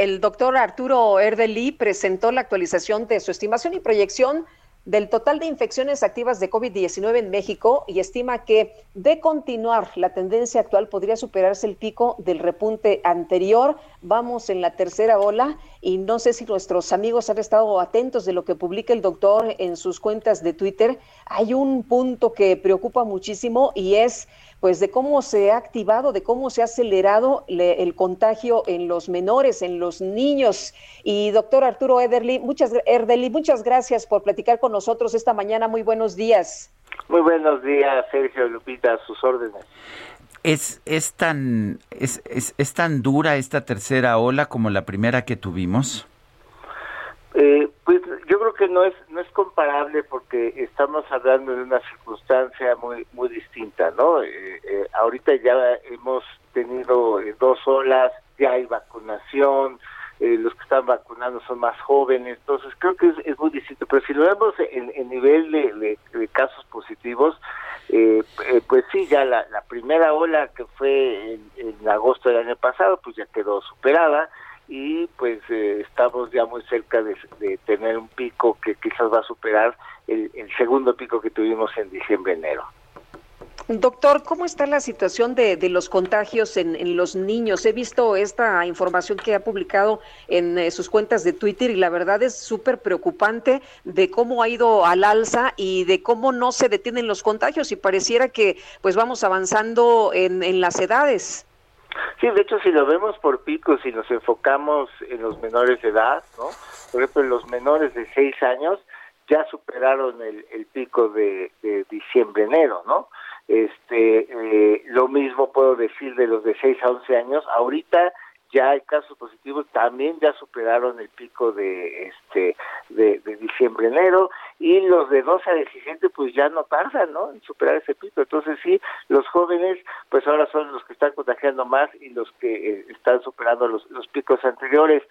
El doctor Arturo Erdeli presentó la actualización de su estimación y proyección del total de infecciones activas de COVID-19 en México y estima que de continuar la tendencia actual podría superarse el pico del repunte anterior. Vamos en la tercera ola y no sé si nuestros amigos han estado atentos de lo que publica el doctor en sus cuentas de Twitter. Hay un punto que preocupa muchísimo y es pues de cómo se ha activado, de cómo se ha acelerado el contagio en los menores, en los niños. Y doctor Arturo Ederly, muchas, Erdely, muchas gracias por platicar con nosotros esta mañana. Muy buenos días. Muy buenos días, Sergio Lupita, a sus órdenes. ¿Es, es, tan, es, es, ¿Es tan dura esta tercera ola como la primera que tuvimos? Eh, pues yo creo que no es no es comparable porque estamos hablando de una circunstancia muy muy distinta, ¿no? Eh, eh, ahorita ya hemos tenido dos olas, ya hay vacunación, los que están vacunando son más jóvenes, entonces creo que es, muy distinto. Pero si lo vemos en, en nivel de, casos positivos, pues sí, ya la, primera ola que fue en agosto del año pasado, pues ya quedó superada y pues eh, estamos ya muy cerca de, tener un pico que quizás va a superar el, segundo pico que tuvimos en diciembre-enero. Doctor, ¿cómo está la situación de, los contagios en, los niños? He visto esta información que ha publicado en eh, sus cuentas de Twitter y la verdad es súper preocupante de cómo ha ido al alza y de cómo no se detienen los contagios y pareciera que pues vamos avanzando en, en las edades. Sí, de hecho, si lo vemos por picos y nos enfocamos en los menores de edad, ¿no? Por ejemplo, los menores de 6 años ya superaron el, el pico de, de diciembre-enero, ¿no? Este, eh, lo mismo puedo decir de los de 6 a 11 años. Ahorita ya hay casos positivos, también ya superaron el pico de este de, diciembre enero y los de 12 a 17 pues ya no tardan ¿no? en superar ese pico entonces sí los jóvenes pues ahora son los que están contagiando más y los que eh, están superando los, los picos anteriores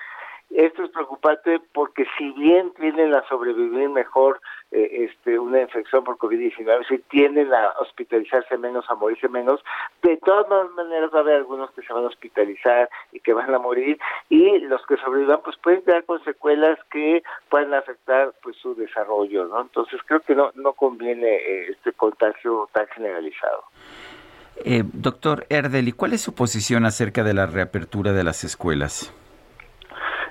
esto es preocupante porque si bien tienden a sobrevivir mejor eh, este, una infección por COVID-19, si tienden a hospitalizarse menos, a morirse menos, de todas maneras va a haber algunos que se van a hospitalizar que van a morir y los que sobrevivan pues pueden tener con secuelas que pueden afectar pues su desarrollo, ¿no? Entonces creo que no, no conviene eh, este contagio tan generalizado. Eh, doctor Erdeli, ¿cuál es su posición acerca de la reapertura de las escuelas?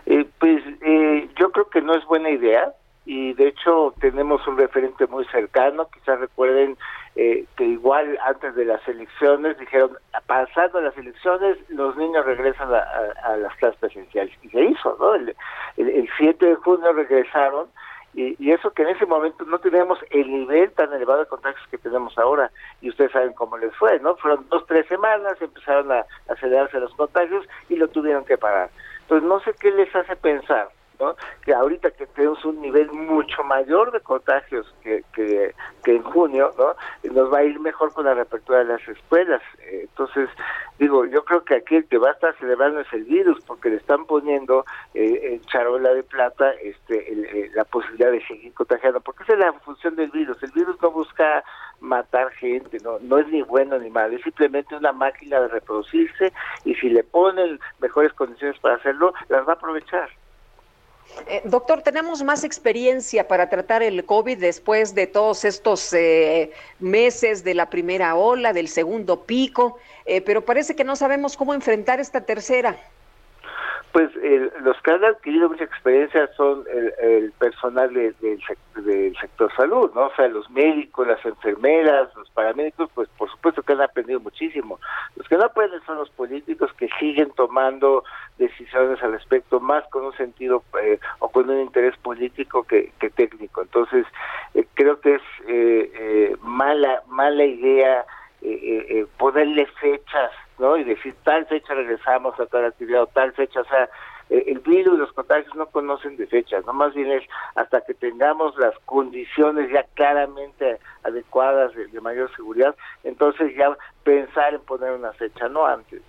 Eh, pues eh, yo creo que no es buena idea y de hecho tenemos un referente muy cercano, quizás recuerden eh, que igual antes de las elecciones dijeron, pasando las elecciones los niños regresan a, las clases presenciales y se hizo, ¿no? El, 7 de junio regresaron y, y, eso que en ese momento no teníamos el nivel tan elevado de contagios que tenemos ahora y ustedes saben cómo les fue, ¿no? Fueron dos, tres semanas, empezaron a acelerarse los contagios y lo tuvieron que parar. Entonces no sé qué les hace pensar ¿no? que ahorita que tenemos un nivel mucho mayor de contagios que, que, en junio, ¿no? nos va a ir mejor con la reapertura de las escuelas. Entonces, digo, yo creo que aquí el que va a estar celebrando es el virus, porque le están poniendo eh, en charola de plata este, eh, la posibilidad de seguir contagiando, porque esa es la función del virus. El virus no busca matar gente, no, no es ni bueno ni malo, es simplemente una máquina de reproducirse y si le ponen mejores condiciones para hacerlo, las va a aprovechar. Eh, doctor, tenemos más experiencia para tratar el COVID después de todos estos eh, meses de la primera ola, del segundo pico, eh, pero parece que no sabemos cómo enfrentar esta tercera. Pues los que han adquirido mucha experiencia son el, personal del, sector salud, ¿no? O sea, los médicos, las enfermeras, los paramédicos, pues por supuesto que han aprendido muchísimo. Los que no aprenden son los políticos que siguen tomando decisiones al respecto, más con un sentido eh, o con un interés político que, técnico. Entonces, eh, creo que es eh, mala, mala idea ponerle fechas ¿no? Y decir tal fecha regresamos a tal actividad o tal fecha, o sea, eh, el virus y los contagios no conocen de fechas, no más bien es hasta que tengamos las condiciones ya claramente adecuadas de, de mayor seguridad, entonces ya pensar en poner una fecha, no antes.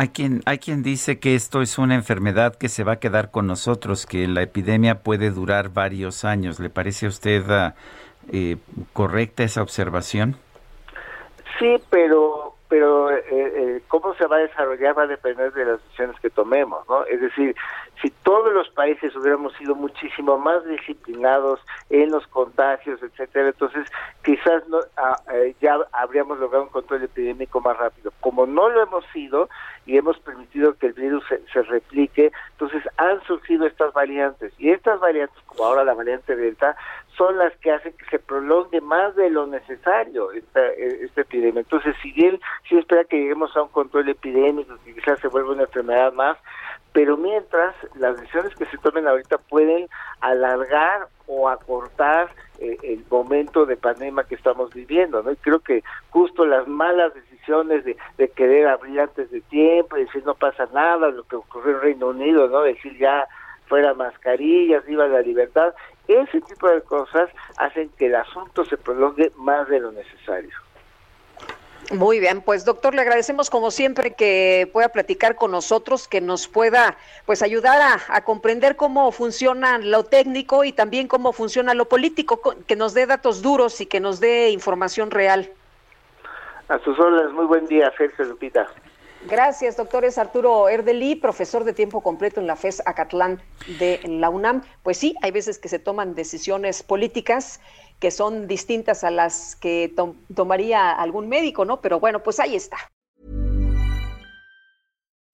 Hay quien, hay quien dice que esto es una enfermedad que se va a quedar con nosotros, que la epidemia puede durar varios años. ¿Le parece a usted ah, eh, correcta esa observación? Sí, pero pero eh, eh, cómo se va a desarrollar va a depender de las decisiones que tomemos, ¿no? Es decir, si todos los países hubiéramos sido muchísimo más disciplinados en los contagios, etcétera, entonces quizás no, ah, eh, ya habríamos logrado un control epidémico más rápido. Como no lo hemos sido y hemos permitido que el virus se, se replique, entonces han surgido estas variantes y estas variantes, como ahora la variante Delta, son las que hacen que se prolongue más de lo necesario esta, epidemia. Entonces, si bien sí espera que lleguemos a un control epidémico, que quizás se vuelva una enfermedad más, pero mientras las decisiones que se tomen ahorita pueden alargar o acortar eh, el momento de pandemia que estamos viviendo, ¿no? Y creo que justo las malas decisiones de, de querer abrir antes de tiempo, decir no pasa nada, lo que ocurrió en Reino Unido, ¿no? Decir ya fuera mascarillas, viva la libertad, ese tipo de cosas hacen que el asunto se prolongue más de lo necesario. Muy bien, pues doctor, le agradecemos como siempre que pueda platicar con nosotros, que nos pueda pues ayudar a, a, comprender cómo funciona lo técnico y también cómo funciona lo político, que nos dé datos duros y que nos dé información real. A sus órdenes, muy buen día, Sergio Lupita. Gracias, doctor. Es Arturo Erdeli, profesor de tiempo completo en la FES Acatlán de la UNAM. Pues sí, hay veces que se toman decisiones políticas que son distintas a las que to tomaría algún médico, ¿no? Pero bueno, pues ahí está.